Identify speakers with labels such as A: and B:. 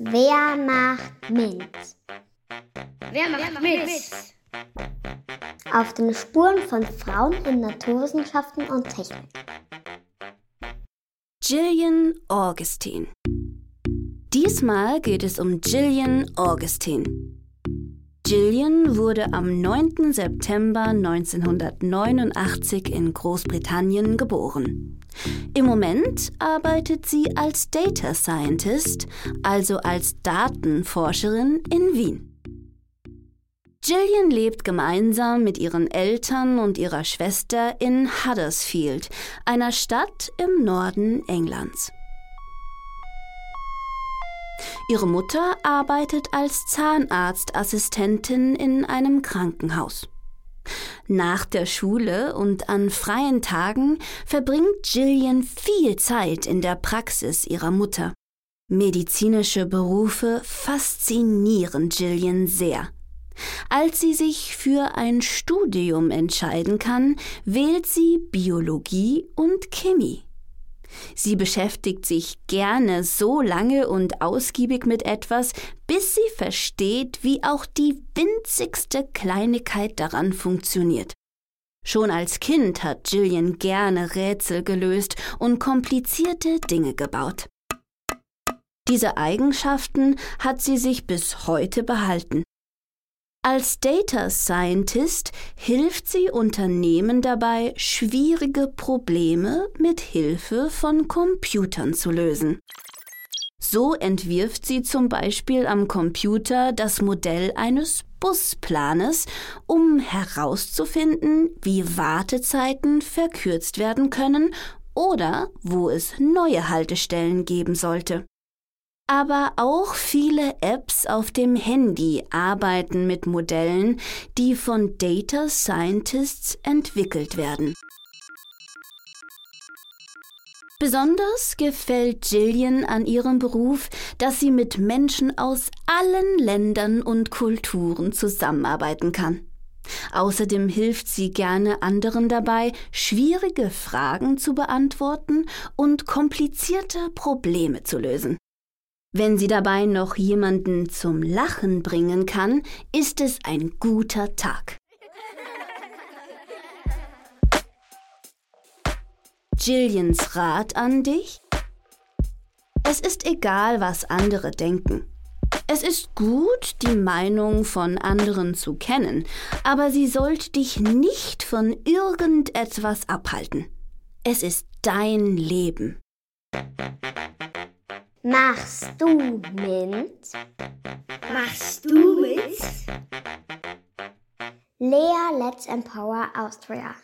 A: Wer macht mit?
B: Wer macht mit?
A: Auf den Spuren von Frauen in Naturwissenschaften und Technik.
C: Gillian Augustine. Diesmal geht es um Gillian Augustine. Gillian wurde am 9. September 1989 in Großbritannien geboren. Im Moment arbeitet sie als Data Scientist, also als Datenforscherin in Wien. Gillian lebt gemeinsam mit ihren Eltern und ihrer Schwester in Huddersfield, einer Stadt im Norden Englands. Ihre Mutter arbeitet als Zahnarztassistentin in einem Krankenhaus. Nach der Schule und an freien Tagen verbringt Gillian viel Zeit in der Praxis ihrer Mutter. Medizinische Berufe faszinieren Gillian sehr. Als sie sich für ein Studium entscheiden kann, wählt sie Biologie und Chemie. Sie beschäftigt sich gerne so lange und ausgiebig mit etwas, bis sie versteht, wie auch die winzigste Kleinigkeit daran funktioniert. Schon als Kind hat Gillian gerne Rätsel gelöst und komplizierte Dinge gebaut. Diese Eigenschaften hat sie sich bis heute behalten. Als Data Scientist hilft sie Unternehmen dabei, schwierige Probleme mit Hilfe von Computern zu lösen. So entwirft sie zum Beispiel am Computer das Modell eines Busplanes, um herauszufinden, wie Wartezeiten verkürzt werden können oder wo es neue Haltestellen geben sollte. Aber auch viele Apps auf dem Handy arbeiten mit Modellen, die von Data Scientists entwickelt werden. Besonders gefällt Gillian an ihrem Beruf, dass sie mit Menschen aus allen Ländern und Kulturen zusammenarbeiten kann. Außerdem hilft sie gerne anderen dabei, schwierige Fragen zu beantworten und komplizierte Probleme zu lösen. Wenn sie dabei noch jemanden zum Lachen bringen kann, ist es ein guter Tag. Gillians Rat an dich? Es ist egal, was andere denken. Es ist gut, die Meinung von anderen zu kennen, aber sie sollte dich nicht von irgendetwas abhalten. Es ist dein Leben.
A: Machst du mit?
B: Machst du mit?
A: Lea Let's Empower Austria.